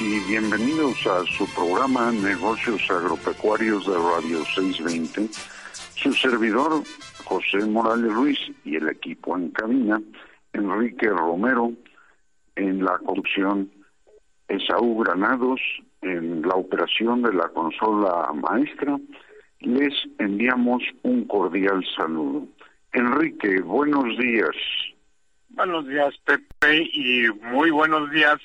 Y bienvenidos a su programa Negocios Agropecuarios de Radio 620. Su servidor, José Morales Ruiz, y el equipo en cabina, Enrique Romero, en la conducción, Esaú Granados, en la operación de la consola maestra, les enviamos un cordial saludo. Enrique, buenos días. Buenos días, Pepe, y muy buenos días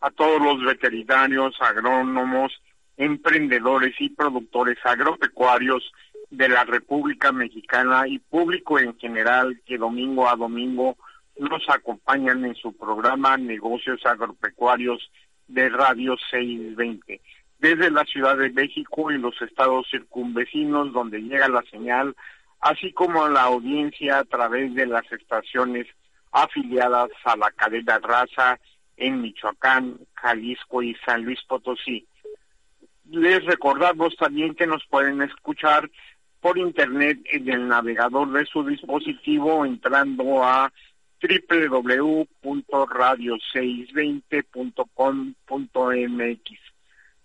a todos los veterinarios, agrónomos, emprendedores y productores agropecuarios de la República Mexicana y público en general que domingo a domingo nos acompañan en su programa Negocios Agropecuarios de Radio 620 desde la Ciudad de México y los estados circunvecinos donde llega la señal, así como a la audiencia a través de las estaciones afiliadas a la cadena raza en Michoacán, Jalisco y San Luis Potosí. Les recordamos también que nos pueden escuchar por internet en el navegador de su dispositivo entrando a www.radio620.com.mx.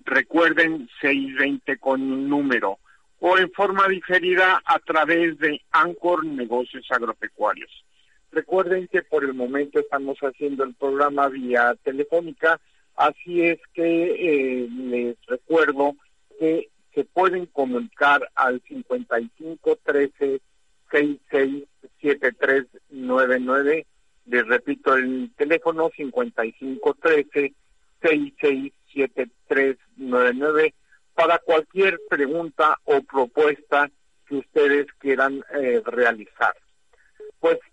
Recuerden 620 con un número o en forma diferida a través de Anchor Negocios Agropecuarios. Recuerden que por el momento estamos haciendo el programa vía telefónica, así es que eh, les recuerdo que se pueden comunicar al 55 13 66 7399. Les repito el teléfono 55 13 66 7399 para cualquier pregunta o propuesta que ustedes quieran eh, realizar.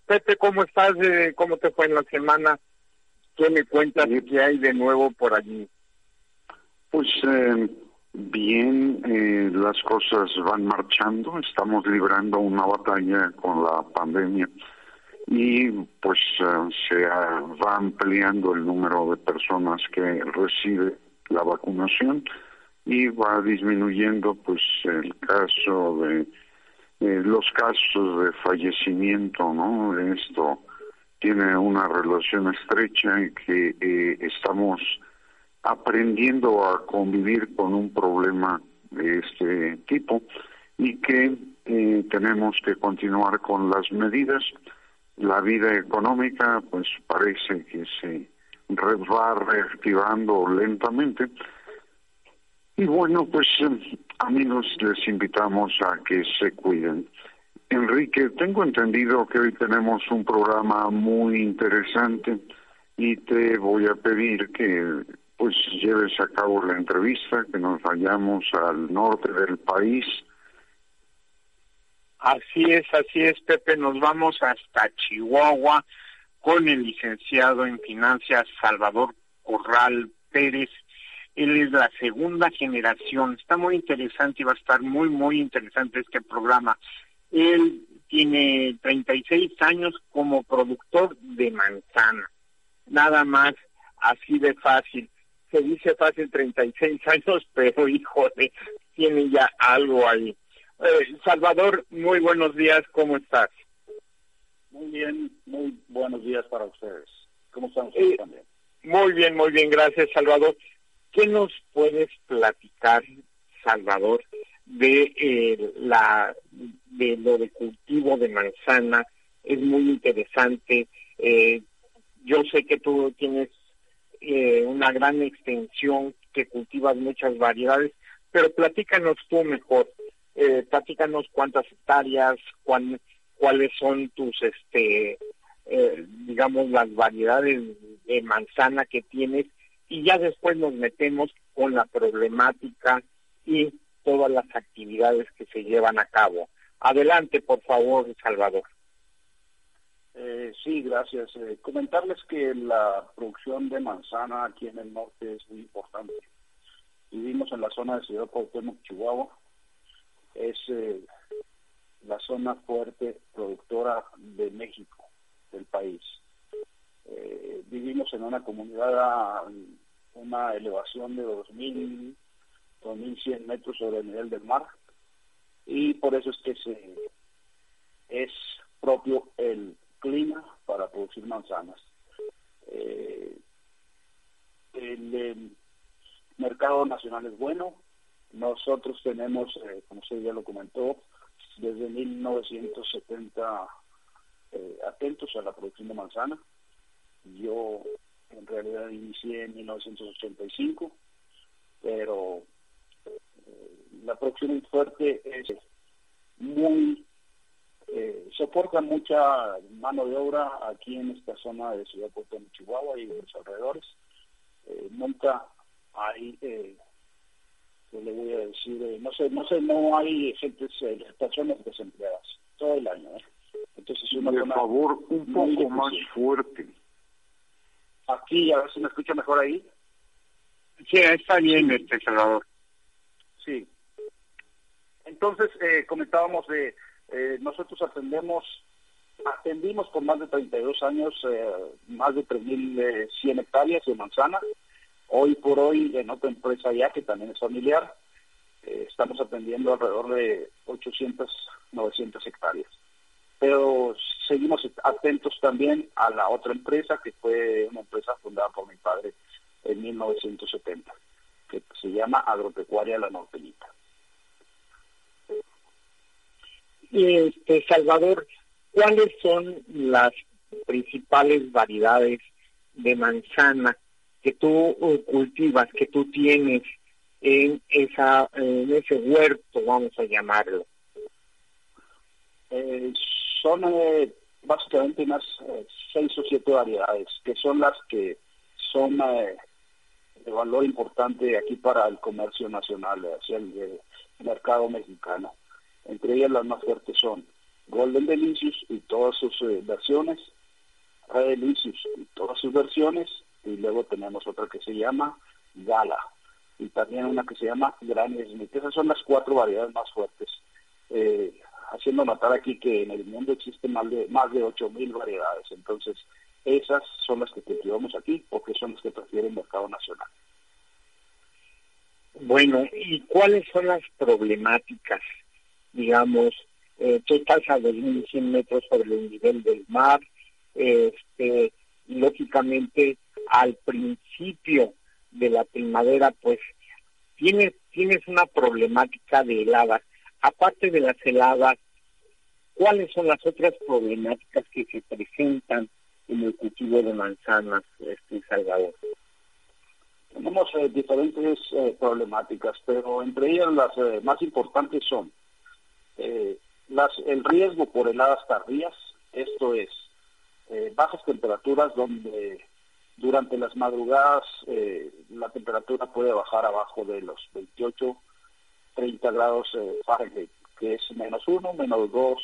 Pepe, ¿cómo estás? Eh, ¿Cómo te fue en la semana? ¿Qué me cuentas qué hay de nuevo por allí? Pues eh, bien, eh, las cosas van marchando, estamos librando una batalla con la pandemia y pues se va ampliando el número de personas que recibe la vacunación y va disminuyendo pues el caso de eh, los casos de fallecimiento, ¿no? Esto tiene una relación estrecha en que eh, estamos aprendiendo a convivir con un problema de este tipo y que eh, tenemos que continuar con las medidas. La vida económica pues parece que se va reactivando lentamente y bueno pues Amigos, les invitamos a que se cuiden. Enrique, tengo entendido que hoy tenemos un programa muy interesante y te voy a pedir que pues lleves a cabo la entrevista, que nos vayamos al norte del país. Así es, así es, Pepe, nos vamos hasta Chihuahua con el licenciado en finanzas Salvador Corral Pérez él es la segunda generación. Está muy interesante y va a estar muy, muy interesante este programa. Él tiene 36 años como productor de manzana. Nada más así de fácil. Se dice fácil 36 años, pero híjole, tiene ya algo ahí. Eh, Salvador, muy buenos días, ¿cómo estás? Muy bien, muy buenos días para ustedes. ¿Cómo están ustedes Eh, también? Muy bien, muy bien, gracias Salvador. ¿Qué nos puedes platicar, Salvador, de eh, la de lo de cultivo de manzana? Es muy interesante. Eh, yo sé que tú tienes eh, una gran extensión, que cultivas muchas variedades, pero platícanos tú mejor. Eh, platícanos cuántas hectáreas, cuán, cuáles son tus, este, eh, digamos, las variedades de manzana que tienes y ya después nos metemos con la problemática y todas las actividades que se llevan a cabo. Adelante, por favor, Salvador. Eh, sí, gracias. Eh, comentarles que la producción de manzana aquí en el norte es muy importante. Vivimos en la zona de Ciudad Cuauhtémoc, Chihuahua. Es eh, la zona fuerte productora de México, del país. Eh, vivimos en una comunidad a una elevación de 2.000, 2.100 metros sobre el nivel del mar y por eso es que se, es propio el clima para producir manzanas. Eh, el, mercado nacional es bueno. Nosotros tenemos, eh, como usted ya lo comentó, desde 1970 eh, atentos a la producción de manzana. Yo en realidad inicié en 1985, pero eh, la es fuerte es muy eh, soporta mucha mano de obra aquí en esta zona de Ciudad Puerto de Chihuahua y de los alrededores. Eh, nunca hay, eh, ¿qué le voy a decir? Eh, no sé, no sé, no hay gente, eh, personas desempleadas todo el año. ¿eh? Entonces es una De favor, un poco más fuerte. Aquí, a ver si me escucha mejor ahí. Sí, está bien, este Salvador. Sí. Entonces, eh, comentábamos de, eh, nosotros atendemos, atendimos por más de 32 años eh, más de 3.100 hectáreas de manzana. Hoy por hoy, en otra empresa ya, que también es familiar, eh, estamos atendiendo alrededor de 800, 900 hectáreas. Pero seguimos atentos también a la otra empresa, que fue una empresa fundada por mi padre en 1970, que se llama Agropecuaria La Norteñita. Y este Salvador, ¿cuáles son las principales variedades de manzana que tú cultivas, que tú tienes en esa en ese huerto, vamos a llamarlo? Eh, son eh, básicamente unas eh, seis o siete variedades, que son las que son eh, de valor importante aquí para el comercio nacional, hacia el mercado mexicano. Entre ellas las más fuertes son Golden Delicious y todas sus eh, versiones, Red Delicious y todas sus versiones, y luego tenemos otra que se llama Gala, y también una que se llama Granny Smith. Esas son las cuatro variedades más fuertes. Eh, haciendo notar aquí que en el mundo existen más de más de 8000 variedades, entonces esas son las que cultivamos aquí porque son las que prefiere el mercado nacional. Bueno, ¿y cuáles son las problemáticas? Digamos, eh, tú estás a 2.100 metros sobre el nivel del mar, este, lógicamente al principio de la primavera, pues tienes, tienes una problemática de heladas. Aparte de las heladas, ¿cuáles son las otras problemáticas que se presentan en el cultivo de manzanas, este Salvador? Tenemos eh, diferentes eh, problemáticas, pero entre ellas las eh, más importantes son las, el riesgo por heladas tardías, esto es, bajas temperaturas donde durante las madrugadas la temperatura puede bajar abajo de los 28, 30 grados eh, Fahrenheit, que es menos 1, menos 2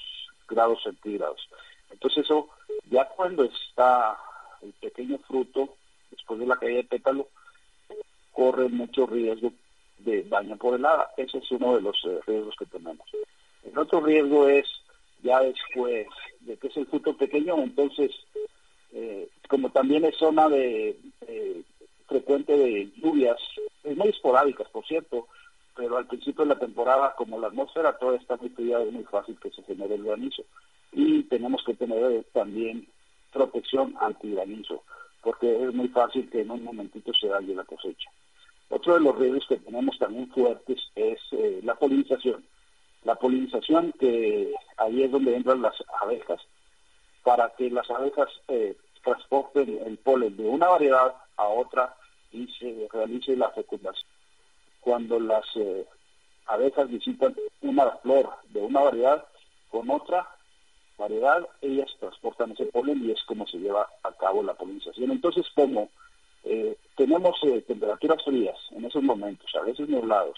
grados centígrados. Entonces eso, ya cuando está el pequeño fruto, después de la caída de pétalo, corre mucho riesgo de daño por helada. Ese es uno de los eh, riesgos que tenemos. El otro riesgo es ya después de que es el fruto pequeño, entonces, eh, como también es zona de eh, frecuente de lluvias, es muy esporádicas, por cierto, pero al principio de la temporada, como la atmósfera toda está muy fría, es muy fácil que se genere el granizo. Y tenemos que tener también protección anti-granizo, porque es muy fácil que en un momentito se dañe la cosecha. Otro de los riesgos que tenemos también fuertes es eh, la polinización. La polinización que ahí es donde entran las abejas, para que las abejas eh, transporten el polen de una variedad a otra y se realice la fecundación. Cuando las eh, abejas visitan una flor de una variedad con otra variedad, ellas transportan ese polen y es como se lleva a cabo la polinización. Entonces, como eh, tenemos eh, temperaturas frías en esos momentos, a veces nublados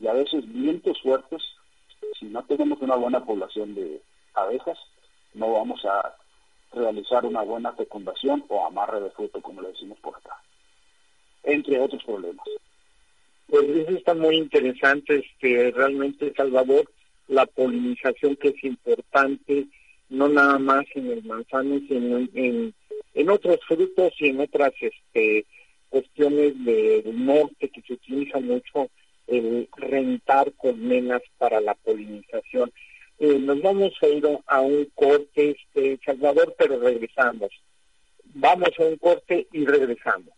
y a veces vientos fuertes, si no tenemos una buena población de abejas, no vamos a realizar una buena fecundación o amarre de fruto, como le decimos por acá, entre otros problemas. Pues eso está muy interesante, este, realmente, Salvador, la polinización que es importante, no nada más en el manzano, sino en, en, otros frutos y en otras este, cuestiones del norte que se utiliza mucho el rentar colmenas para la polinización. Eh, nos vamos a ir a un corte, este, Salvador, pero regresamos. Vamos a un corte y regresamos.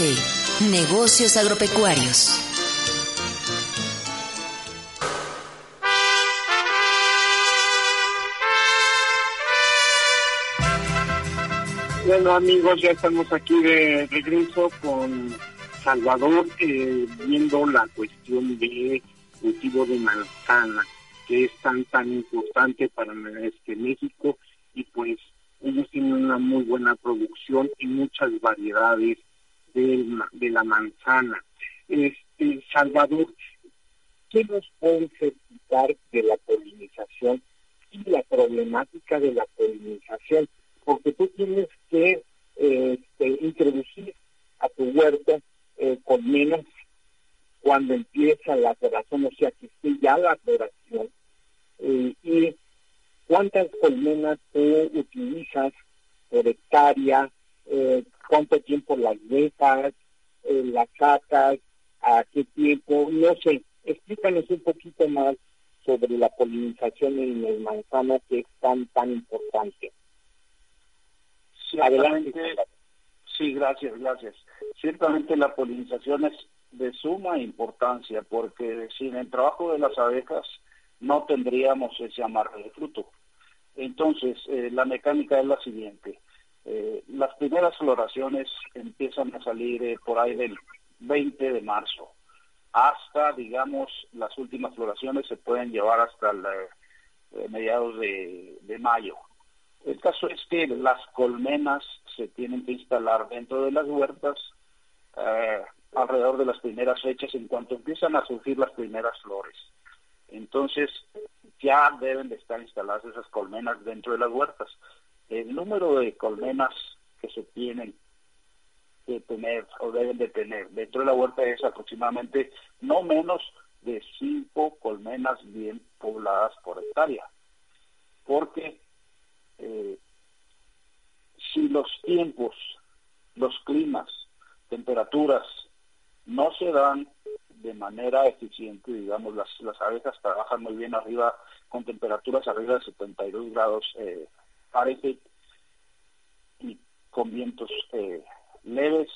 Negocios agropecuarios. Bueno amigos, ya estamos aquí de regreso con Salvador eh, viendo la cuestión de cultivo de manzana, que es tan tan importante para este México y pues ellos tienen una muy buena producción y muchas variedades de, de la manzana. Este Salvador, ¿qué nos puede explicar de la polinización y la problemática de la polinización? porque tú tienes que este, introducir a tu huerto eh, con menos cuando empieza la floración, o sea que esté ya la floración, eh, y cuántas colmenas tú utilizas por hectárea, eh, cuánto tiempo las dejas, las sacas, a qué tiempo, no sé, explícanos un poquito más sobre la polinización en el manzano que es tan, tan importante. Ciertamente, sí, gracias, gracias. Ciertamente la polinización es de suma importancia porque sin el trabajo de las abejas no tendríamos ese amarre de fruto. Entonces, eh, la mecánica es la siguiente. Eh, las primeras floraciones empiezan a salir eh, por ahí del 20 de marzo hasta, digamos, las últimas floraciones se pueden llevar hasta mediados de mayo. El caso es que las colmenas se tienen que instalar dentro de las huertas eh, alrededor de las primeras fechas en cuanto empiezan a surgir las primeras flores. Entonces ya deben de estar instaladas esas colmenas dentro de las huertas. El número de colmenas que se tienen que tener o deben de tener dentro de la huerta es aproximadamente no menos de cinco colmenas bien pobladas por hectárea. Porque eh, si los tiempos, los climas, temperaturas no se dan de manera eficiente, digamos, las, las abejas trabajan muy bien arriba, con temperaturas arriba de 72 grados eh, Fahrenheit y con vientos eh, leves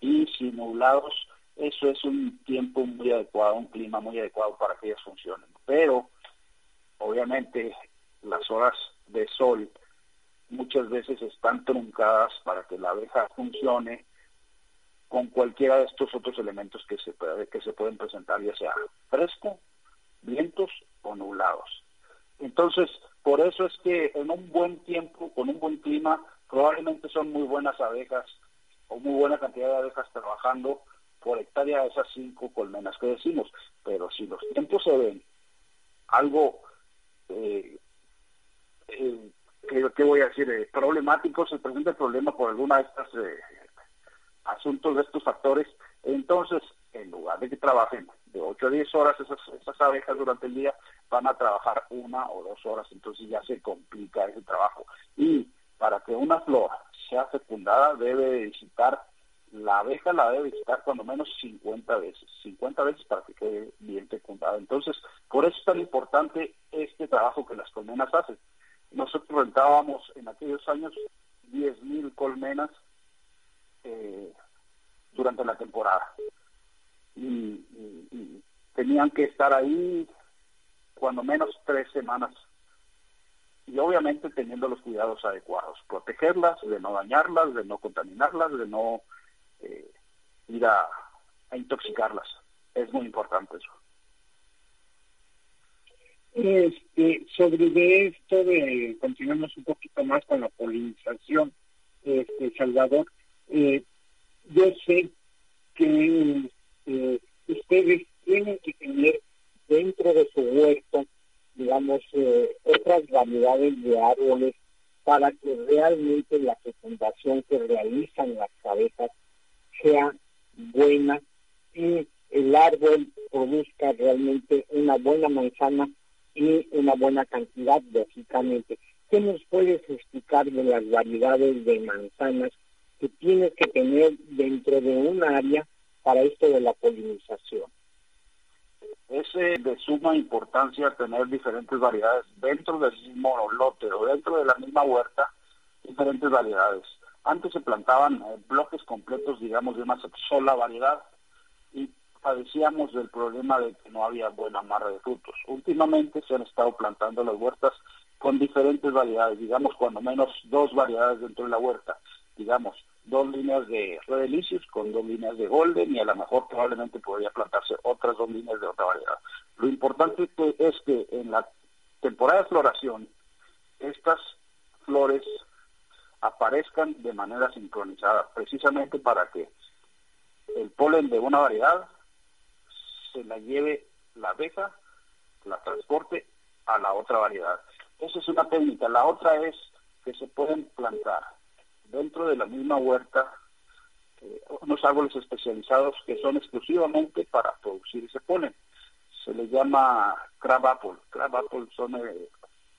y sin nublados, eso es un tiempo muy adecuado, un clima muy adecuado para que ellas funcionen. Pero, obviamente, las horas de sol muchas veces están truncadas para que la abeja funcione con cualquiera de estos otros elementos que se, que se pueden presentar, ya sea fresco, vientos o nublados. Entonces, por eso es que en un buen tiempo, con un buen clima, probablemente son muy buenas abejas o muy buena cantidad de abejas trabajando por hectárea esas cinco colmenas que decimos. Pero si los tiempos se ven algo eh, eh, ¿qué, voy a decir? Eh, problemático, se presenta el problema por alguna de estos eh, asuntos, de estos factores, entonces, en lugar de que trabajen de 8 a 10 horas, esas, esas abejas durante el día van a trabajar una o dos horas, entonces ya se complica ese trabajo. Y para que una flor sea fecundada debe visitar, la abeja la debe visitar cuando menos 50 veces, 50 veces para que quede bien fecundada. Entonces, por eso es tan importante este trabajo que las colmenas hacen. Nosotros rentábamos en aquellos años 10.000 colmenas eh, durante la temporada. Y, tenían que estar ahí cuando menos tres semanas y obviamente teniendo los cuidados adecuados, protegerlas, de no dañarlas, de no contaminarlas, de no eh, ir a, intoxicarlas. Es muy importante eso. Este, sobre esto de continuamos un poquito más con la polinización, este, Salvador, eh, yo sé que eh, ustedes tienen que tener dentro de su huerto digamos, eh, otras variedades de árboles para que realmente la fecundación que realizan las cabezas sea buena y el árbol produzca realmente una buena manzana y una buena cantidad, lógicamente. ¿Qué nos puedes explicar de las variedades de manzanas que tienes que tener dentro de un área para esto de la polinización? es de suma importancia tener diferentes variedades dentro del mismo lote o dentro de la misma huerta, diferentes variedades. Antes se plantaban eh, bloques completos, digamos, de una sola variedad y padecíamos del problema de que no había buena amarre de frutos. Últimamente se han estado plantando las huertas con diferentes variedades, digamos, cuando menos dos variedades dentro de la huerta, digamos, dos líneas de Redelicious con dos líneas de Golden y a lo mejor probablemente podría plantarse otras dos líneas de otra variedad. Lo importante es que en la temporada de floración estas flores aparezcan de manera sincronizada, precisamente para que el polen de una variedad se la lleve la abeja, la transporte a la otra variedad. Esa es una técnica. La otra es que se pueden plantar dentro de la misma huerta eh, unos árboles especializados que son exclusivamente para producir ese polen. Se les llama crab apple. Crab apple son eh,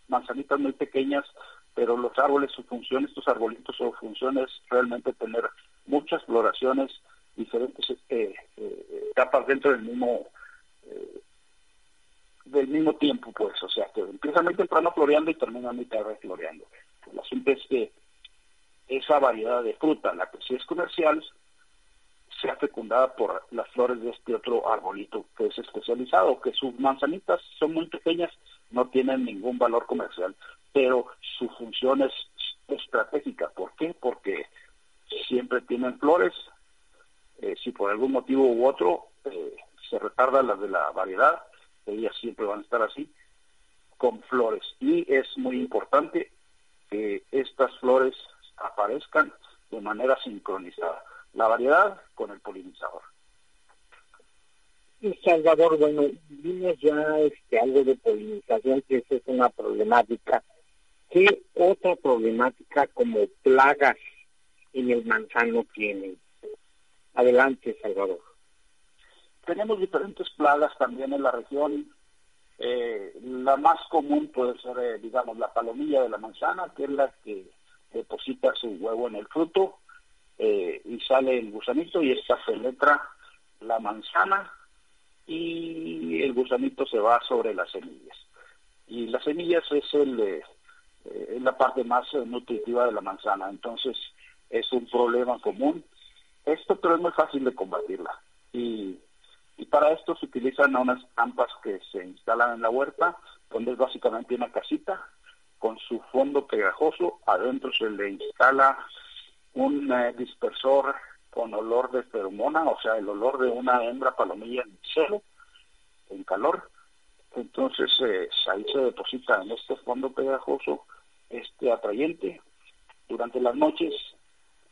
manzanitas muy pequeñas, pero los árboles, su función, estos arbolitos, su función es realmente tener muchas floraciones, diferentes eh, etapas dentro del mismo del mismo tiempo, pues, o sea, que empieza muy temprano floreando y termina muy tarde floreando. El asunto es que esa variedad de fruta, la que sí es comercial, sea fecundada por las flores de este otro arbolito que es especializado, que sus manzanitas son muy pequeñas, no tienen ningún valor comercial, pero su función es estratégica. ¿Por qué? Porque siempre tienen flores, eh, si por algún motivo u otro eh, se retarda las de la variedad, ellas siempre van a estar así, con flores. Y es muy importante que estas flores aparezcan de manera sincronizada. La variedad con el polinizador. Salvador, bueno, vimos ya este, algo de polinización, que esa es una problemática. ¿Qué otra problemática como plagas en el manzano tienen? Adelante, Salvador. Tenemos diferentes plagas también en la región. Eh, la más común puede ser, eh, digamos, la palomilla de la manzana, que es la que deposita su huevo en el fruto eh, y sale el gusanito y esta penetra la manzana y el gusanito se va sobre las semillas. Y las semillas es el, eh, es la parte más nutritiva de la manzana, entonces es un problema común. Esto pero es muy fácil de combatirla. Y, y para esto se utilizan unas trampas que se instalan en la huerta, donde es básicamente una casita con su fondo pegajoso, adentro se le instala un eh, dispersor con olor de feromona, o sea, el olor de una hembra palomilla en celo, en calor. Entonces eh, ahí se deposita en este fondo pegajoso este atrayente. Durante las noches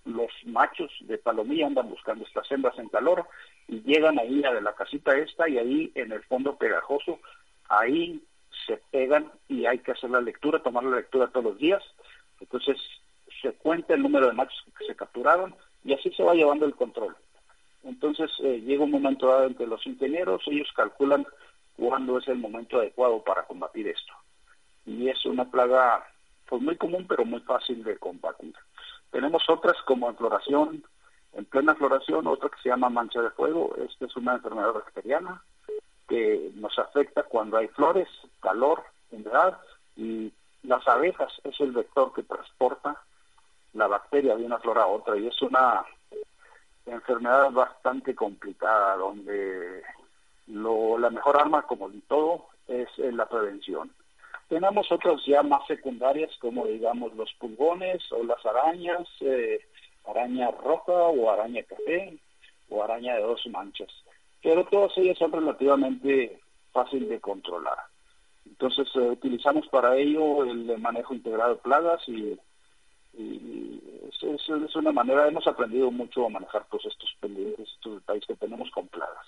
los machos de palomilla andan buscando estas hembras en calor y llegan ahí a la casita esta y ahí en el fondo pegajoso, ahí se pegan y hay que hacer la lectura, tomar la lectura todos los días. Entonces se cuenta el número de machos que se capturaron y así se va llevando el control. Entonces eh, llega un momento dado en que los ingenieros, ellos calculan cuándo es el momento adecuado para combatir esto. Y es una plaga pues muy común pero muy fácil de combatir. Tenemos otras como en floración, en plena floración, otra que se llama mancha de fuego. Esta es una enfermedad bacteriana que nos afecta cuando hay flores, calor, humedad y las abejas es el vector que transporta la bacteria de una flor a otra y es una enfermedad bastante complicada donde lo, la mejor arma como de todo es la prevención. Tenemos otras ya más secundarias como digamos los pulgones o las arañas, eh, araña roja o araña café o araña de dos manchas, pero todas ellas son relativamente fácil de controlar. Entonces eh, utilizamos para ello el manejo integrado de plagas y, es, una manera, hemos aprendido mucho a manejar todos estos pendientes, estos detalles que tenemos con plagas.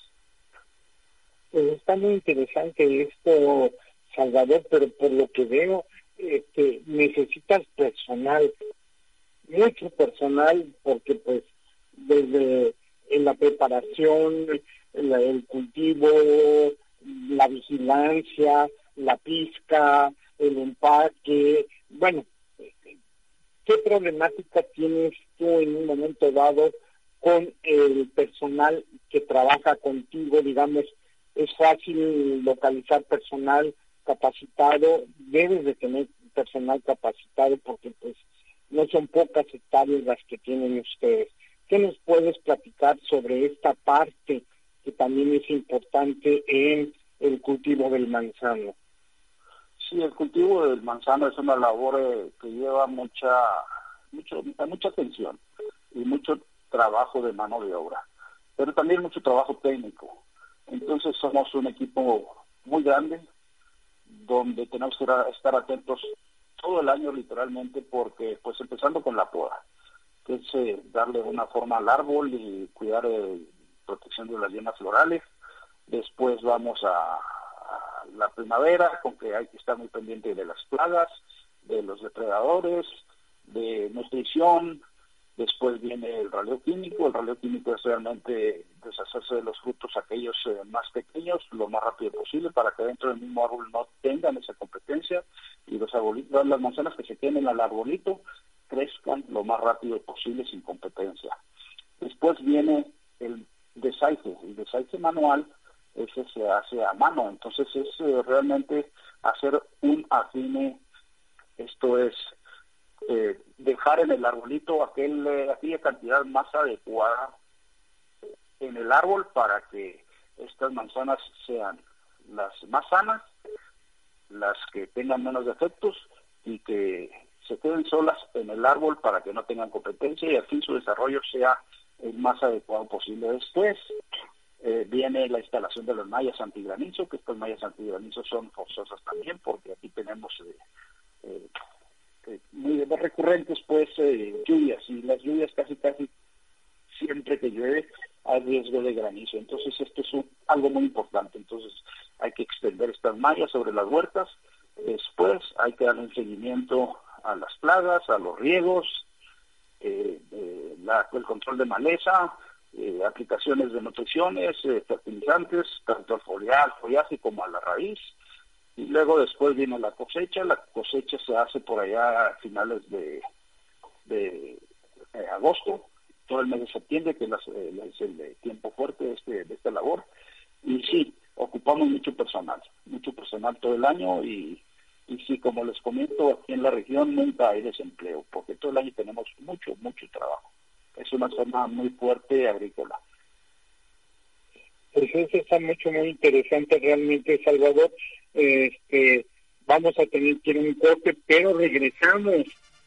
Pues está muy interesante esto, Salvador, pero por lo que veo, este, necesitas personal, mucho personal, porque pues desde la preparación, el cultivo, la vigilancia, la pizca, el empaque, bueno, ¿qué problemática tienes tú en un momento dado con el personal que trabaja contigo? Digamos, es fácil localizar personal capacitado, debes de tener personal capacitado porque pues no son pocas hectáreas las que tienen ustedes. ¿Qué nos puedes platicar sobre esta parte que también es importante en el cultivo del manzano? Sí, el cultivo del manzano es una labor eh, que lleva mucha, mucho, mucha atención y mucho trabajo de mano de obra, pero también mucho trabajo técnico. Entonces somos un equipo muy grande donde tenemos que estar atentos todo el año literalmente porque pues empezando con la poda, que es eh, darle una forma al árbol y cuidar eh, protección de las llenas florales. Después vamos a, la primavera, con que hay que estar muy pendiente de las plagas, de los depredadores, de nutrición, después viene el raleo químico, el raleo químico es realmente deshacerse de los frutos aquellos eh, más pequeños lo más rápido posible para que dentro del mismo árbol no tengan esa competencia y los arbolitos, las manzanas que se queden al arbolito crezcan lo más rápido posible sin competencia. Después viene el desaite, el desaite manual ese se hace a mano. Entonces es eh, realmente hacer un afine, esto es eh, dejar en el arbolito aquel, eh, aquella cantidad más adecuada en el árbol para que estas manzanas sean las más sanas, las que tengan menos defectos y que se queden solas en el árbol para que no tengan competencia y fin su desarrollo sea el más adecuado posible. Después, eh, viene la instalación de las mallas antigranizo, que estas mallas antigranizo son forzosas también, porque aquí tenemos eh, eh, muy recurrentes pues lluvias, y las lluvias casi casi siempre que llueve hay riesgo de granizo. Entonces esto es algo muy importante. Entonces hay que extender estas mallas sobre las huertas. Después hay que dar un seguimiento a las plagas, a los riegos, el control de maleza, eh, aplicaciones de nutriciones, eh, fertilizantes, tanto al foliar, follaje como a la raíz. Y luego después viene la cosecha. La cosecha se hace por allá a finales de, de eh, agosto, todo el mes de septiembre, que es, el tiempo fuerte de, este, de esta labor. Y sí, ocupamos mucho personal, mucho personal todo el año y, y sí, como les comento, aquí en la región nunca hay desempleo, porque todo el año tenemos mucho, mucho trabajo es una zona muy fuerte agrícola. Pues eso está mucho, muy interesante realmente, Salvador. Este, vamos a tener que ir un corte, pero regresamos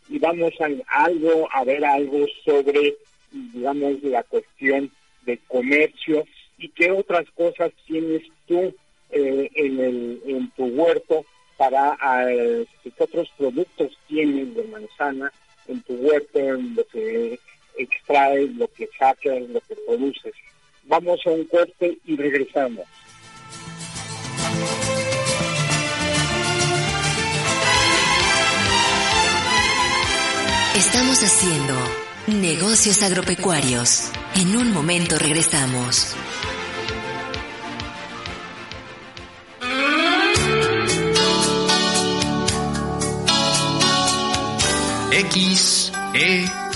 y vamos a algo, a ver algo sobre, digamos, la cuestión de comercio y qué otras cosas tienes tú eh, en, el, en tu huerto para, eh, qué otros productos tienes de manzana en tu huerto, en lo que extraes, lo que sacas, lo que produces. Vamos a un corte y regresamos. Estamos haciendo negocios agropecuarios. En un momento regresamos.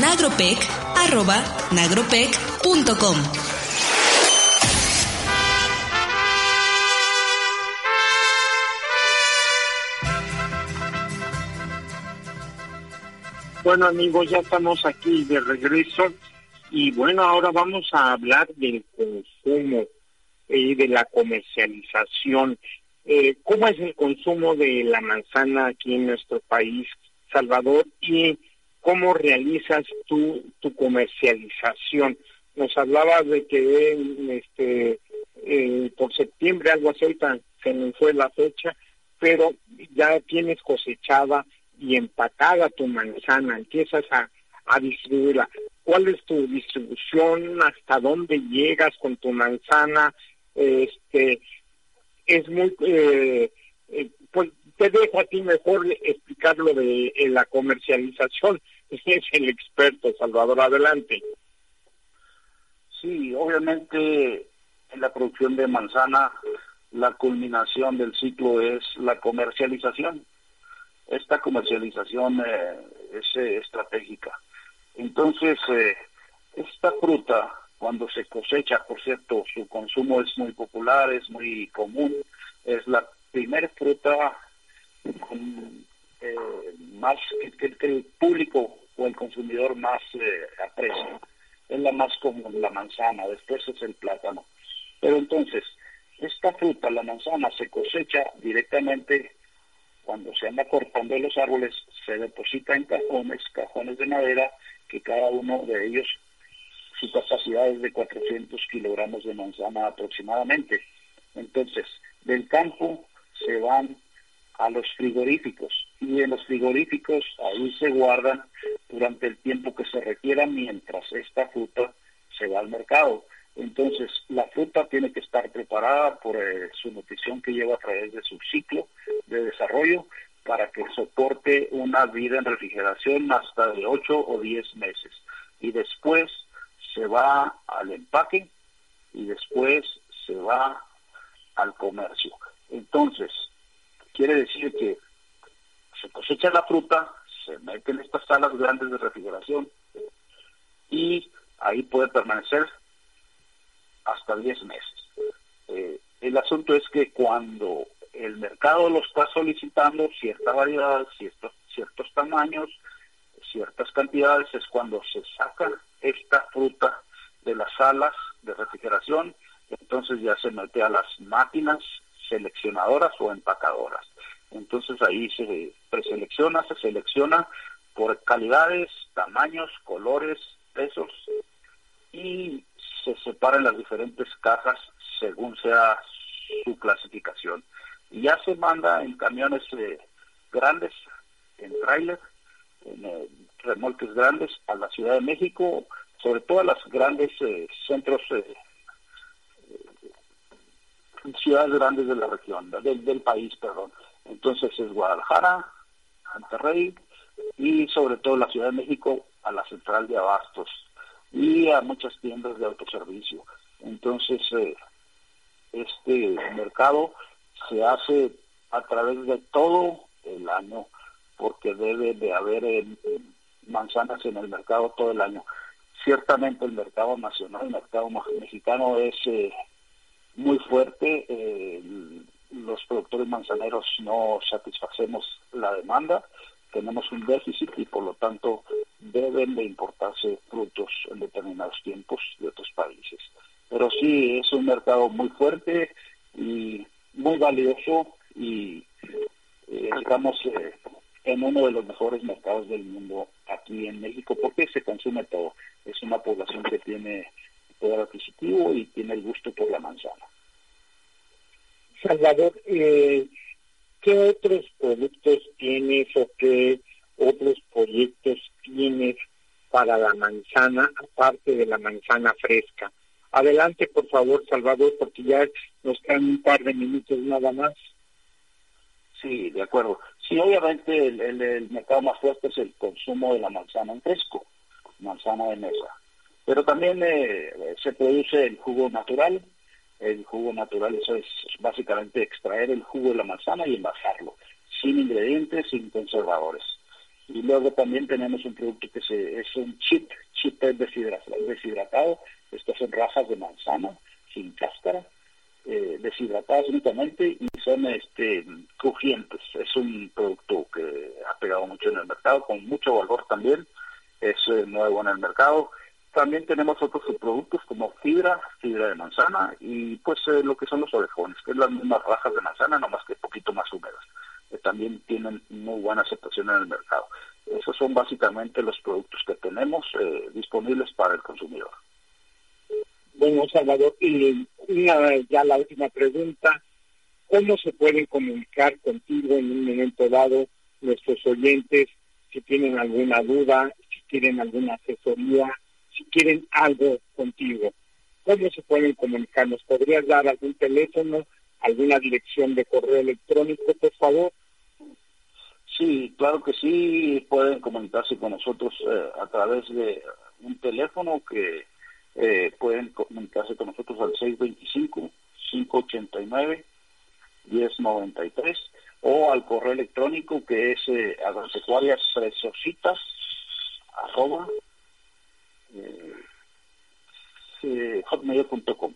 nagropec.nagropec.com. Bueno amigos, ya estamos aquí de regreso y bueno, ahora vamos a hablar del consumo y de la comercialización. Eh, ¿Cómo es el consumo de la manzana aquí en nuestro país? Salvador, y cómo realizas tu, tu comercialización. Nos hablabas de que este, eh, por septiembre, algo así, se me fue la fecha, pero ya tienes cosechada y empacada tu manzana, empiezas a, a distribuirla. ¿Cuál es tu distribución? ¿Hasta dónde llegas con tu manzana? Este, es muy, eh, eh, pues te dejo a ti mejor explicar lo de la comercialización. Es el experto, Salvador, adelante. Sí, obviamente en la producción de manzana la culminación del ciclo es la comercialización. Esta comercialización eh, es eh, estratégica. Entonces, eh, esta fruta, cuando se cosecha, por cierto, su consumo es muy popular, es muy común, es la primera fruta más que, el público el consumidor más eh, aprecia. Es la más común, la manzana, después es el plátano. Pero entonces, esta fruta, la manzana, se cosecha directamente cuando se anda cortando los árboles, se deposita en cajones, cajones de madera, que cada uno de ellos, su capacidad es de 400 kilogramos de manzana aproximadamente. Entonces, del campo se van a los frigoríficos y en los frigoríficos ahí se guardan durante el tiempo que se requiera mientras esta fruta se va al mercado. Entonces, la fruta tiene que estar preparada por eh, su nutrición que lleva a través de su ciclo de desarrollo para que soporte una vida en refrigeración hasta de 8 o 10 meses. Y después se va al empaque y después se va al comercio. Entonces, Quiere decir que se cosecha la fruta, se mete en estas salas grandes de refrigeración y ahí puede permanecer hasta 10 meses. Eh, el asunto es que cuando el mercado lo está solicitando, cierta variedad, ciertos, ciertos tamaños, ciertas cantidades, es cuando se saca esta fruta de las salas de refrigeración, entonces ya se mete a las máquinas seleccionadoras o empacadoras. Entonces ahí se preselecciona, se selecciona por calidades, tamaños, colores, pesos y se separan las diferentes cajas según sea su clasificación. Y ya se manda en camiones eh, grandes, en trailer, en eh, remolques grandes a la Ciudad de México, sobre todo a las grandes eh, centros ciudades grandes de la región, del país, perdón. Entonces es Guadalajara, Monterrey y sobre todo la Ciudad de México a la central de abastos y a muchas tiendas de autoservicio. Entonces eh, este mercado se hace a través de todo el año porque debe de haber manzanas en el mercado todo el año. Ciertamente el mercado nacional, el mercado mexicano es eh, muy fuerte. Eh, los productores manzaneros no satisfacemos la demanda, tenemos un déficit y por lo tanto deben de importarse frutos en determinados tiempos de otros países. Pero sí, es un mercado muy fuerte y muy valioso y eh, estamos eh, en uno de los mejores mercados del mundo aquí en México porque se consume todo. Es una población que tiene poder adquisitivo y tiene el gusto por la manzana. Salvador, eh, ¿qué otros productos tienes o qué otros proyectos tienes para la manzana, aparte de la manzana fresca? Adelante, por favor, Salvador, porque ya nos quedan un par de minutos nada más. Sí, de acuerdo. Sí, obviamente el, mercado más fuerte es el consumo de la manzana en fresco, manzana de mesa. Pero también eh, se produce el jugo natural, el jugo natural, eso es básicamente extraer el jugo de la manzana y envasarlo, sin ingredientes, sin conservadores. Y luego también tenemos un producto que se, es un chip, chip deshidratado, estas son rajas de manzana, sin cáscara, eh, deshidratadas únicamente y son este crujientes. Es un producto que ha pegado mucho en el mercado, con mucho valor también, es eh, nuevo en el mercado también tenemos otros subproductos como fibra, fibra de manzana y pues eh, lo que son los orejones, que es las mismas rajas de manzana, nomás que poquito más húmedas, que también tienen muy buena aceptación en el mercado. Esos son básicamente los productos que tenemos eh, disponibles para el consumidor. Bueno, Salvador, y ya la última pregunta, ¿cómo se pueden comunicar contigo en un momento dado nuestros oyentes si tienen alguna duda, si quieren alguna asesoría? Si quieren algo contigo. ¿Cómo se pueden comunicar? ¿Nos podrías dar algún teléfono, alguna dirección de correo electrónico, por favor? Sí, claro que sí, pueden comunicarse con nosotros eh, a través de un teléfono que eh, pueden comunicarse con nosotros al 625-589-1093 o al correo electrónico que es eh, agropecuarias arroba eh, hotmail.com.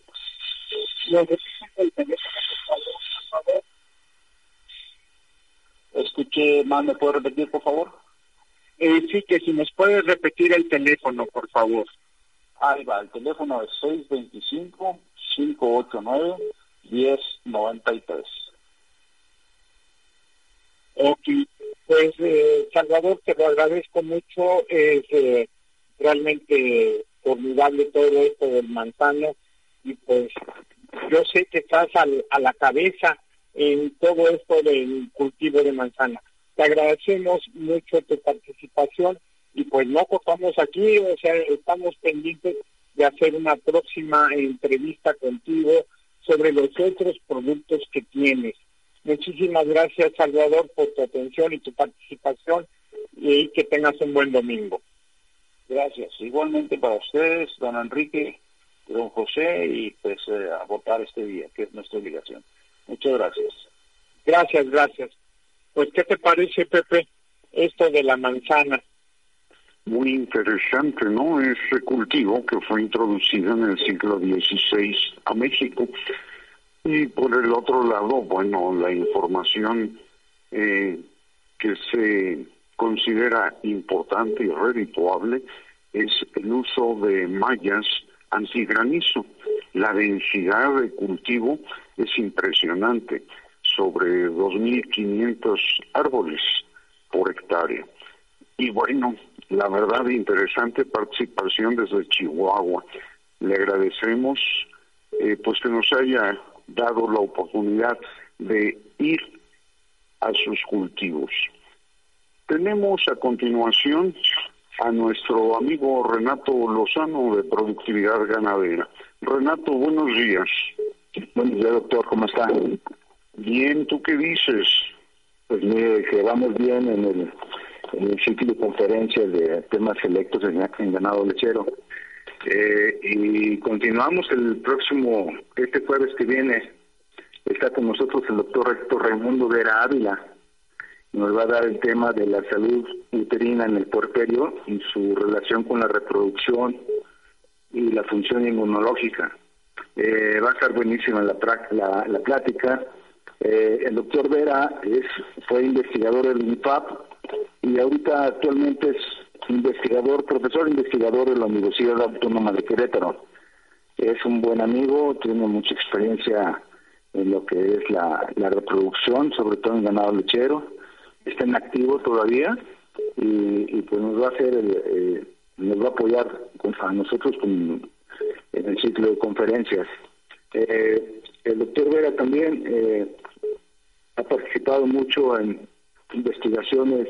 Escuché más, ¿me puede repetir, por favor? Eh, sí, que si nos puedes repetir el teléfono, por favor. Ahí va, el teléfono es 625-589-1093. Ok, pues eh, Salvador, te lo agradezco mucho. Eh, realmente formidable todo esto del manzano y pues yo sé que estás a la cabeza en todo esto del cultivo de manzana. Te agradecemos mucho tu participación y pues no cortamos aquí, o sea, estamos pendientes de hacer una próxima entrevista contigo sobre los otros productos que tienes. Muchísimas gracias, Salvador, por tu atención y tu participación y que tengas un buen domingo. Gracias. Igualmente para ustedes, don Enrique, don José, y pues eh, a votar este día, que es nuestra obligación. Muchas gracias. Gracias, gracias. Pues, ¿qué te parece, Pepe, esto de la manzana? Muy interesante, ¿no? Ese cultivo que fue introducido en el siglo XVI a México. Y por el otro lado, bueno, la información eh, que se considera importante y redituable es el uso de mallas antigranizo. La densidad de cultivo es impresionante, sobre 2.500 árboles por hectárea. Y bueno, la verdad, interesante participación desde Chihuahua. Le agradecemos eh, pues que nos haya dado la oportunidad de ir a sus cultivos. Tenemos a continuación a nuestro amigo Renato Lozano de Productividad Ganadera. Renato, buenos días. Buenos días, doctor, ¿cómo está? Bien, ¿tú qué dices? Pues mire, que vamos bien en el, en el ciclo de conferencias de temas selectos en, ganado lechero. Eh, y continuamos el próximo, este jueves que viene, está con nosotros el doctor Héctor Raimundo Vera Ávila, nos va a dar el tema de la salud uterina en el porperio y su relación con la reproducción y la función inmunológica. Eh, va a estar buenísima la, la, plática. Eh, el doctor Vera es, fue investigador del INPAP y ahorita actualmente es investigador, profesor investigador de la Universidad Autónoma de Querétaro. Es un buen amigo, tiene mucha experiencia en lo que es la, la reproducción, sobre todo en ganado lechero está en activo todavía y, pues nos va a hacer, eh, nos va a apoyar a nosotros con en el ciclo de conferencias. Eh, el doctor Vera también eh, ha participado mucho en investigaciones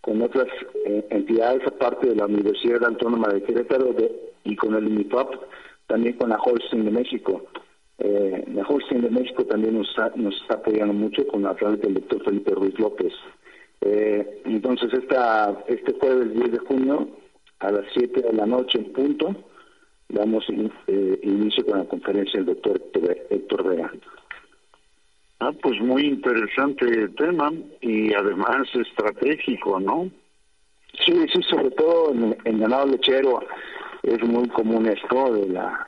con otras eh, entidades, aparte de la Universidad Autónoma de Querétaro y con el UNIFAP, también con la Holstein de México. Eh, la Holstein de México también nos está, nos está apoyando mucho con la través del doctor Felipe Ruiz López. Eh, entonces, esta, este jueves 10 de junio, a las 7 de la noche en punto, damos eh, inicio con la conferencia del doctor Héctor Vega. Ah, pues muy interesante el tema y además estratégico, ¿no? Sí, sí, sobre todo en, ganado lechero es muy común esto de la,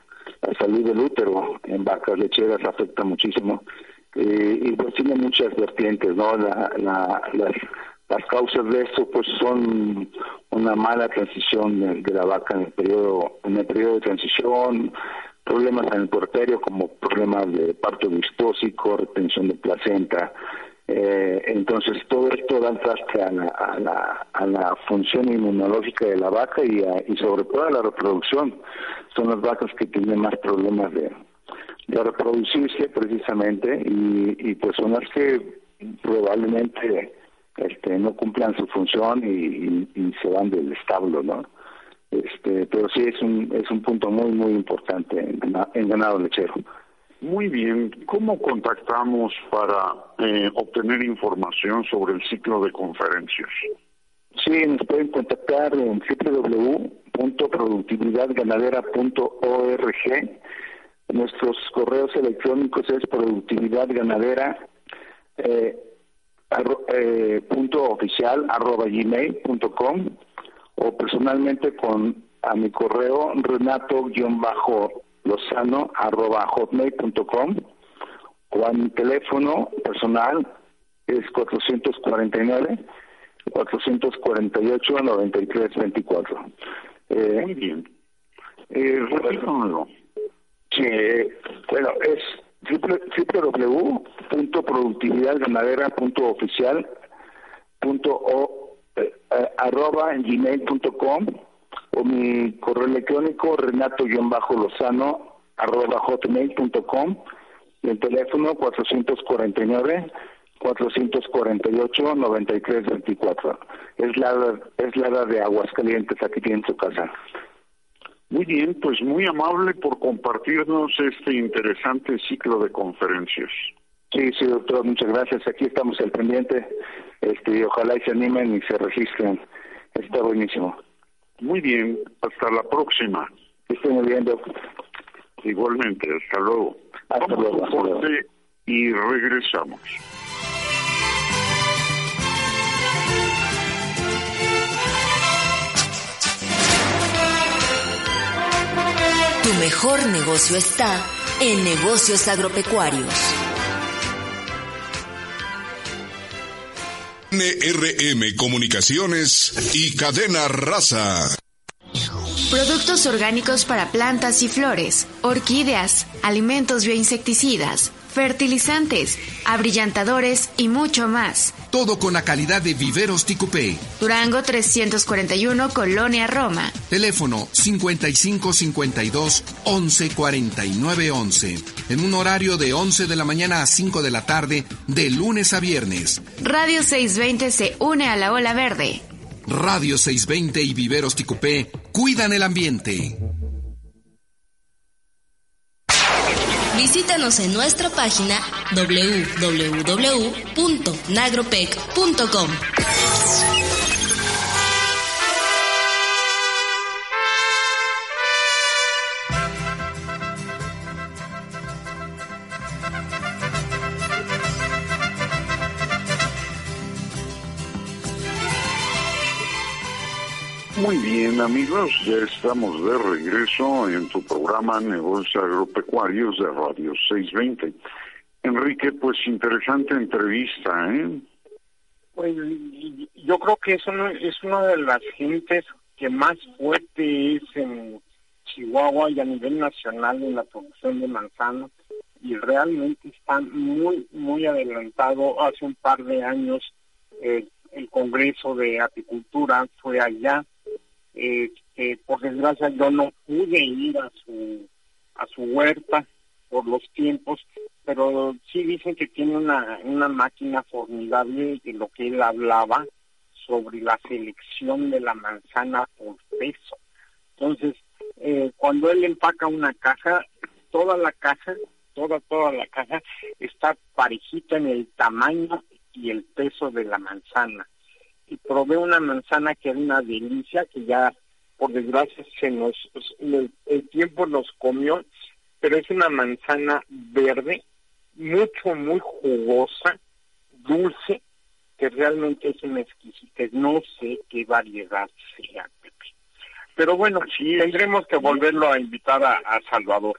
salud del útero en vacas lecheras afecta muchísimo eh, y pues tiene muchas vertientes, ¿no? La, la, las, las causas de esto pues son una mala transición de, la vaca en el periodo en el periodo de transición problemas en el porterio como problemas de parto distóxico, retención de placenta. Eh, entonces todo esto da traste a la, a, la, a la función inmunológica de la vaca y, y sobre todo a la reproducción. Son las vacas que tienen más problemas de, reproducirse precisamente y, y pues son las que probablemente este, no cumplan su función y, y se van del establo, ¿no? Este, pero sí es un, es un punto muy, muy importante en, ganado lechero. Muy bien, ¿cómo contactamos para eh, obtener información sobre el ciclo de conferencias? Sí, nos pueden contactar en www.productividadganadera.org. Nuestros correos electrónicos es productividadganadera eh, eh, punto oficial arroba gmail punto com o personalmente con a mi correo renato-lozano arroba hotmail.com o a mi teléfono personal es 449 448 9324 eh, Muy bien. Eh, Sí, bueno, es www.productividadganadera.oficial.o eh, arroba en gmail.com o mi correo electrónico renato-lozano arroba hotmail.com y el teléfono 449 448 9324 es la es la edad de Aguascalientes aquí tiene su casa muy bien pues muy amable por compartirnos este interesante ciclo de conferencias Sí, sí, doctor, muchas gracias. Aquí estamos al pendiente. Este, ojalá y se animen y se registren. Está buenísimo. Muy bien, hasta la próxima. Estoy viendo. Igualmente, hasta luego. Hasta luego. Y regresamos. Tu mejor negocio está en negocios agropecuarios. NRM Comunicaciones y Cadena Raza. Productos orgánicos para plantas y flores, orquídeas, alimentos bioinsecticidas, fertilizantes, abrillantadores y mucho más. Todo con la calidad de Viveros Ticupé. Durango 341, Colonia Roma. Teléfono 5552 11 49 11. En un horario de 11 de la mañana a 5 de la tarde, de lunes a viernes. Radio 620 se une a la ola verde. Radio 620 y Viveros Ticupé cuidan el ambiente. Visítanos en nuestra página www.nagropec.com. Muy bien amigos, ya estamos de regreso en tu programa Negocios Agropecuarios de Radio 620. Enrique, pues interesante entrevista, ¿eh? Pues yo creo que es una, es una de las gentes que más fuerte es en Chihuahua y a nivel nacional en la producción de manzana y realmente está muy, muy adelantado. Hace un par de años eh, el Congreso de Apicultura fue allá eh, por desgracia yo no pude ir a su a su huerta por los tiempos, pero sí dicen que tiene una, una máquina formidable de lo que él hablaba sobre la selección de la manzana por peso. Entonces, eh, cuando él empaca una caja, toda la caja, toda, toda la caja está parejita en el tamaño y el peso de la manzana. Y probé una manzana que era una delicia, que ya por desgracia se nos, el, tiempo nos comió, pero es una manzana verde, mucho, muy jugosa, dulce, que realmente es una exquisitez. No sé qué variedad sea, Pepe. Pero bueno, sí, tendremos que volverlo a invitar a, Salvador.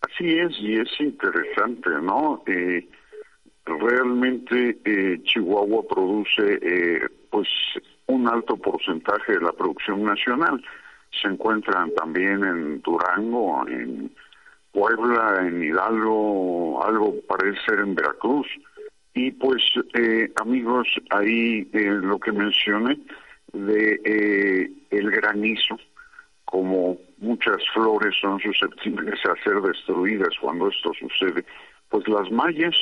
Así es, y es interesante, ¿no? Eh, realmente eh, Chihuahua produce eh, pues un alto porcentaje de la producción nacional. Se encuentran también en Durango, en Puebla, en Hidalgo, algo parece ser en Veracruz. Y pues eh, amigos, ahí eh, lo que mencioné de eh, el granizo, como muchas flores son susceptibles a ser destruidas cuando esto sucede, pues las mallas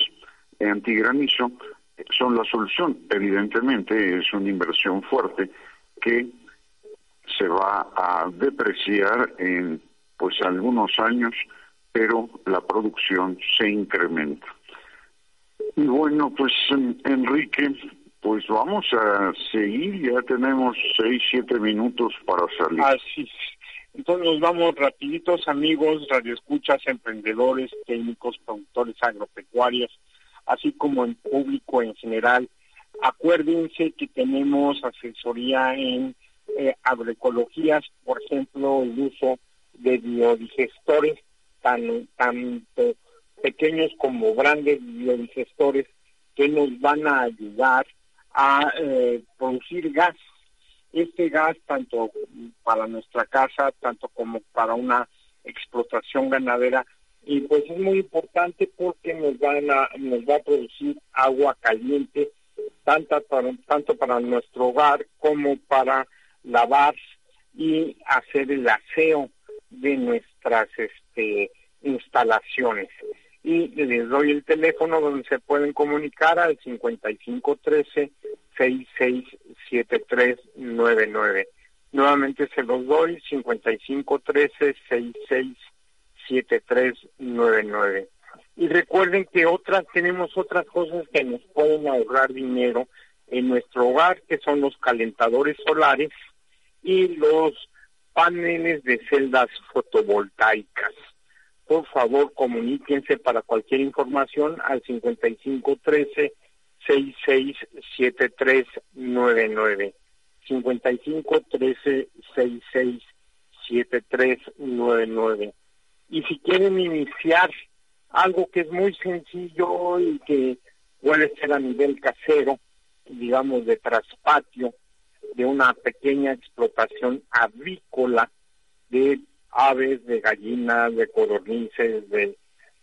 antigranizo son la solución. Evidentemente es una inversión fuerte que se va a depreciar en pues algunos años, pero la producción se incrementa. Y bueno, pues Enrique, pues vamos a seguir, ya tenemos seis, siete minutos para salir. Así Entonces nos vamos rapiditos, amigos, radioescuchas, emprendedores, técnicos, productores agropecuarios, así como en público en general. Acuérdense que tenemos asesoría en eh, agroecologías, por ejemplo, el uso de biodigestores, tan, tanto pequeños como grandes biodigestores, que nos van a ayudar a eh, producir gas. Este gas, tanto para nuestra casa, tanto como para una explotación ganadera, y pues es muy importante porque nos van a nos va a producir agua caliente tanto para tanto para nuestro hogar como para lavar y hacer el aseo de nuestras este instalaciones. Y les doy el teléfono donde se pueden comunicar al 5513 667399 nuevamente se los doy 5513 66 7399. Y recuerden que otras, tenemos otras cosas que nos pueden ahorrar dinero en nuestro hogar, que son los calentadores solares y los paneles de celdas fotovoltaicas. Por favor, comuníquense para cualquier información al 5513 667399. 5513 667399 y si quieren iniciar algo que es muy sencillo y que puede ser a nivel casero, digamos de traspatio, de una pequeña explotación avícola de aves, de gallinas, de codornices, de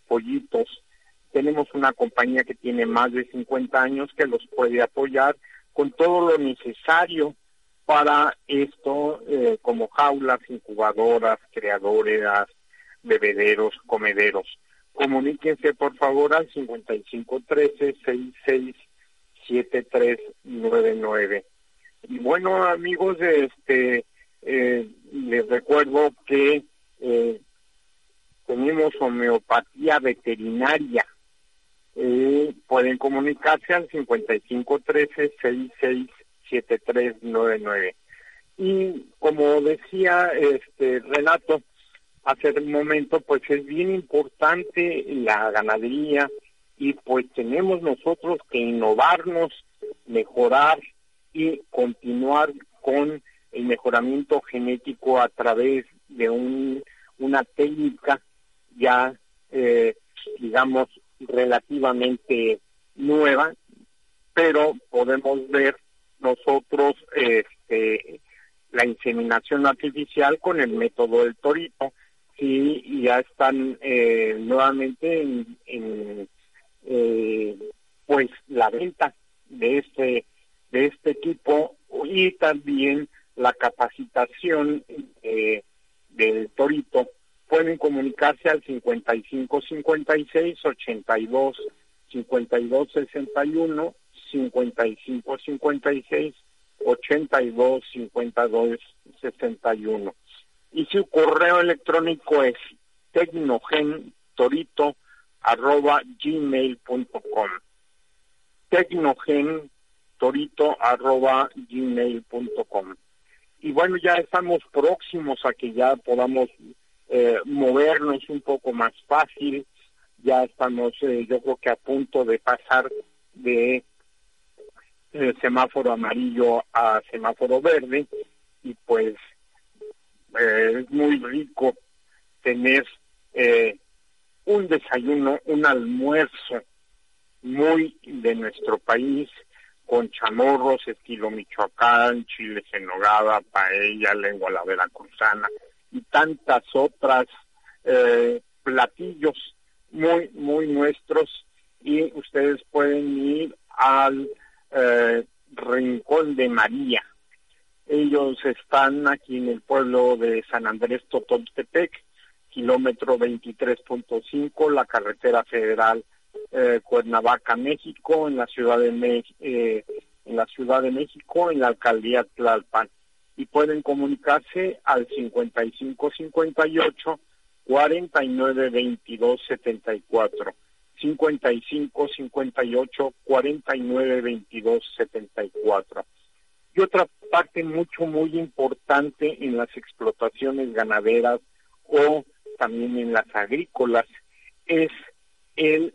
pollitos. Tenemos una compañía que tiene más de 50 años que los puede apoyar con todo lo necesario para esto, eh, como jaulas, incubadoras, creadoras, bebederos, comederos. Comuníquense por favor al 5513-667399. Y bueno, amigos, este, eh, les recuerdo que eh, tenemos homeopatía veterinaria. Eh, pueden comunicarse al 5513-667399. Y como decía este Renato, hace un momento, pues es bien importante la ganadería y pues tenemos nosotros que innovarnos, mejorar y continuar con el mejoramiento genético a través de un, una técnica ya, eh, digamos, relativamente nueva, pero podemos ver nosotros este, la inseminación artificial con el método del torito y ya están eh, nuevamente en, eh, pues la venta de este de este equipo y también la capacitación eh, del torito. Pueden comunicarse al 55 56 82 52 61 55 56 82 52 61 y su correo electrónico es tecnogentorito arroba gmail.com tecnogentorito arroba gmail.com y bueno ya estamos próximos a que ya podamos eh, movernos un poco más fácil. Ya estamos eh, yo creo que a punto de pasar de eh, semáforo amarillo a semáforo verde. Y pues es muy rico tener un desayuno, un almuerzo muy de nuestro país, con chamorros estilo Michoacán, chiles en nogada, paella, lengua la veracruzana y tantas otras eh, platillos muy, muy nuestros y ustedes pueden ir al eh, Rincón de María. Ellos están aquí en el pueblo de San Andrés Totoltepec, kilómetro 23.5, la carretera federal eh, Cuernavaca, México, en la ciudad de eh, en la Ciudad de México, en la alcaldía Tlalpan. Y pueden comunicarse al 5558 49 22 74. 55 58 49 22 74. Y otra parte mucho, muy importante en las explotaciones ganaderas o también en las agrícolas es el,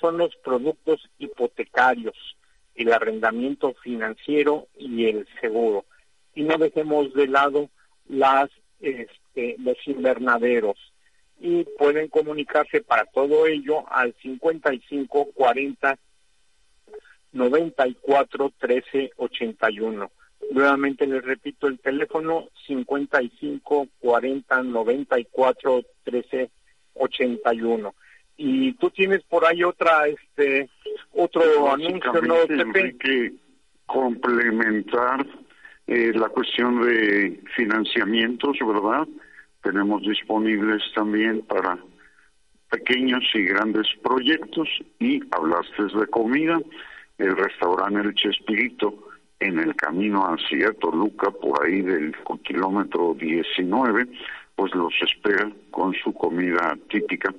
son los productos hipotecarios, el arrendamiento financiero y el seguro. Y no dejemos de lado las este, los invernaderos y pueden comunicarse para todo ello al 55 40 94 13 81. Nuevamente les repito el teléfono 55 40 94 13 81. Y tú tienes por ahí otra este otro anuncio no que complementar eh, la cuestión de financiamientos, ¿verdad? tenemos disponibles también para pequeños y grandes proyectos y hablaste de comida, el restaurante El Chespirito en el camino hacia Toluca, por ahí del kilómetro 19, pues los espera con su comida típica.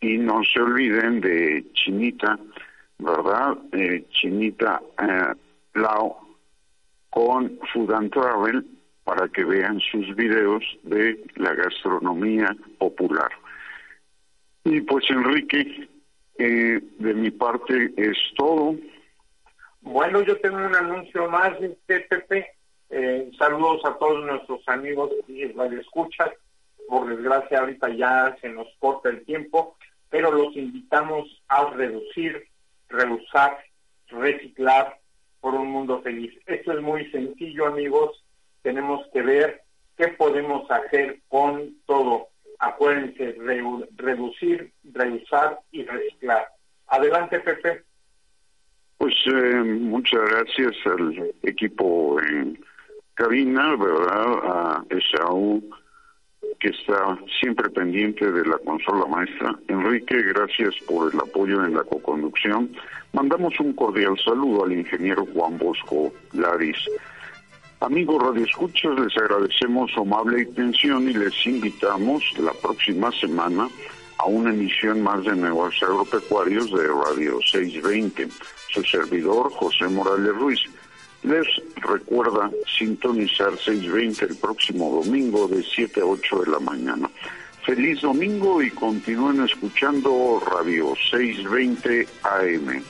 Y no se olviden de Chinita, ¿verdad? Eh, Chinita eh, Lao con Food and Travel para que vean sus videos de la gastronomía popular. Y pues Enrique, eh, de mi parte es todo. Bueno, yo tengo un anuncio más de TPP. Eh, saludos a todos nuestros amigos y escuchas. Por desgracia, ahorita ya se nos corta el tiempo, pero los invitamos a reducir, reusar, reciclar por un mundo feliz. Esto es muy sencillo, amigos tenemos que ver qué podemos hacer con todo. Acuérdense, reducir, reusar y reciclar. Adelante, Pepe. Pues eh, muchas gracias al equipo en cabina, ¿verdad? A Esaú, que está siempre pendiente de la consola maestra. Enrique, gracias por el apoyo en la coconducción. Mandamos un cordial saludo al ingeniero Juan Bosco Laris Amigos Radio Escuchas, les agradecemos su amable atención y les invitamos la próxima semana a una emisión más de Negocios Agropecuarios de Radio 620. Su servidor, José Morales Ruiz, les recuerda sintonizar 6.20 el próximo domingo de 7 a 8 de la mañana. Feliz domingo y continúen escuchando Radio 620 AM.